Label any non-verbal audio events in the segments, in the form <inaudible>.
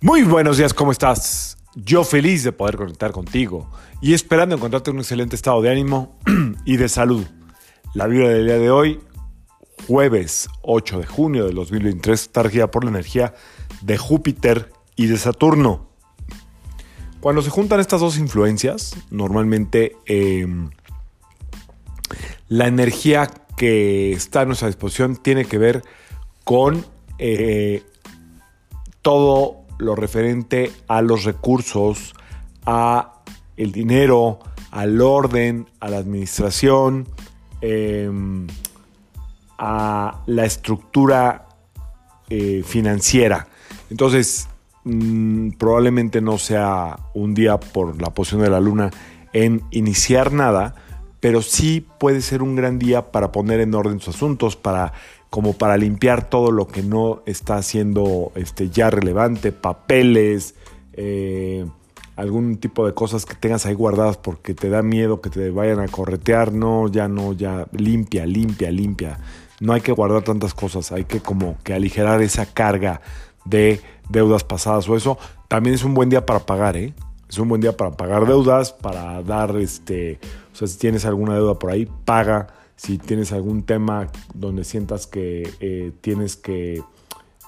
Muy buenos días, ¿cómo estás? Yo feliz de poder conectar contigo y esperando encontrarte en un excelente estado de ánimo <clears throat> y de salud. La vida del día de hoy, jueves 8 de junio de 2023, está regida por la energía de Júpiter y de Saturno. Cuando se juntan estas dos influencias, normalmente em, la energía que está a nuestra disposición tiene que ver con eh, todo lo referente a los recursos, a el dinero, al orden, a la administración, em, a la estructura eh, financiera. Entonces, mm, probablemente no sea un día por la posición de la luna en iniciar nada, pero sí puede ser un gran día para poner en orden sus asuntos, para como para limpiar todo lo que no está siendo este, ya relevante, papeles, eh, algún tipo de cosas que tengas ahí guardadas porque te da miedo que te vayan a corretear, no, ya no, ya limpia, limpia, limpia. No hay que guardar tantas cosas, hay que como que aligerar esa carga de deudas pasadas o eso. También es un buen día para pagar, ¿eh? Es un buen día para pagar deudas, para dar, este, o sea, si tienes alguna deuda por ahí, paga si tienes algún tema donde sientas que eh, tienes que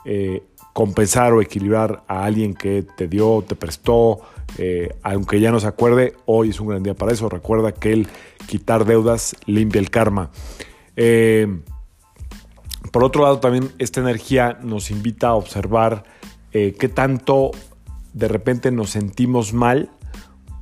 eh, compensar o equilibrar a alguien que te dio, te prestó, eh, aunque ya no se acuerde, hoy es un gran día para eso. Recuerda que el quitar deudas limpia el karma. por otro lado, también esta energía nos invita a observar qué tanto de repente nos sentimos mal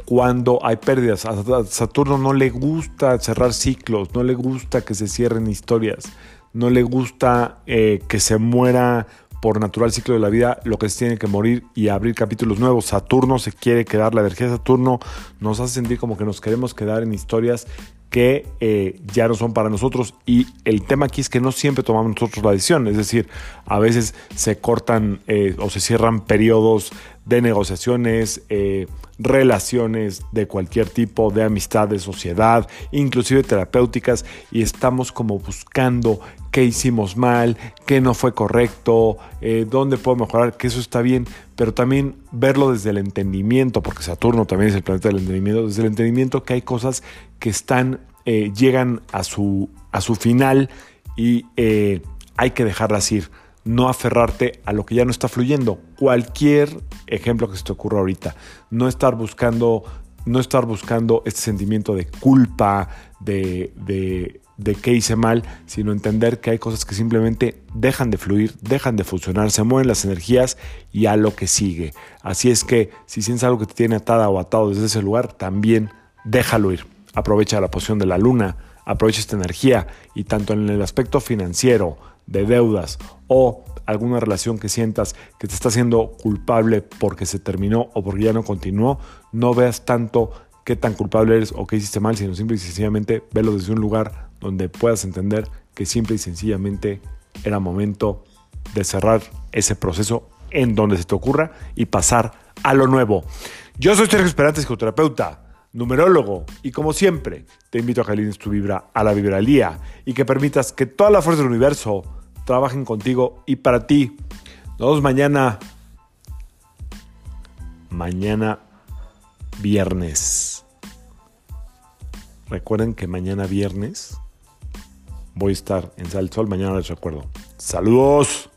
cuando hay pérdidas. A Saturno no le gusta cerrar ciclos, no le gusta que se cierren historias, no le gusta eh, que se muera por natural ciclo de la vida lo que se tiene que morir y abrir capítulos nuevos. Saturno se quiere quedar, la energía de Saturno nos hace sentir como que nos queremos quedar en historias que eh, ya no son para nosotros y el tema aquí es que no siempre tomamos nosotros la decisión, es decir, a veces se cortan eh, o se cierran periodos de negociaciones, eh, relaciones de cualquier tipo, de amistad, de sociedad, inclusive terapéuticas, y estamos como buscando qué hicimos mal, qué no fue correcto, dónde puedo mejorar, que eso está bien, pero también verlo desde el entendimiento, porque Saturno también es el planeta del entendimiento, desde el entendimiento que hay cosas que están, eh, llegan a su, a su final y eh, hay que dejarlas ir, no aferrarte a lo que ya no está fluyendo. Cualquier ejemplo que se te ocurra ahorita, no estar buscando, no estar buscando este sentimiento de culpa, de, de de qué hice mal, sino entender que hay cosas que simplemente dejan de fluir, dejan de funcionar, se mueven las energías y a lo que sigue. Así es que si sientes algo que te tiene atada o atado desde ese lugar, también déjalo ir. Aprovecha la posición de la luna, aprovecha esta energía y tanto en el aspecto financiero, de deudas o alguna relación que sientas que te está haciendo culpable porque se terminó o porque ya no continuó, no veas tanto qué tan culpable eres o qué hiciste mal, sino simple y sencillamente velo desde un lugar donde puedas entender que simple y sencillamente era momento de cerrar ese proceso en donde se te ocurra y pasar a lo nuevo. Yo soy Sergio Esperante, psicoterapeuta, numerólogo, y como siempre, te invito a que alines tu vibra a la vibralía y que permitas que toda la fuerza del universo trabajen contigo y para ti. Nos vemos mañana. Mañana viernes. Recuerden que mañana viernes voy a estar en Sal Sol. Mañana les recuerdo. Saludos.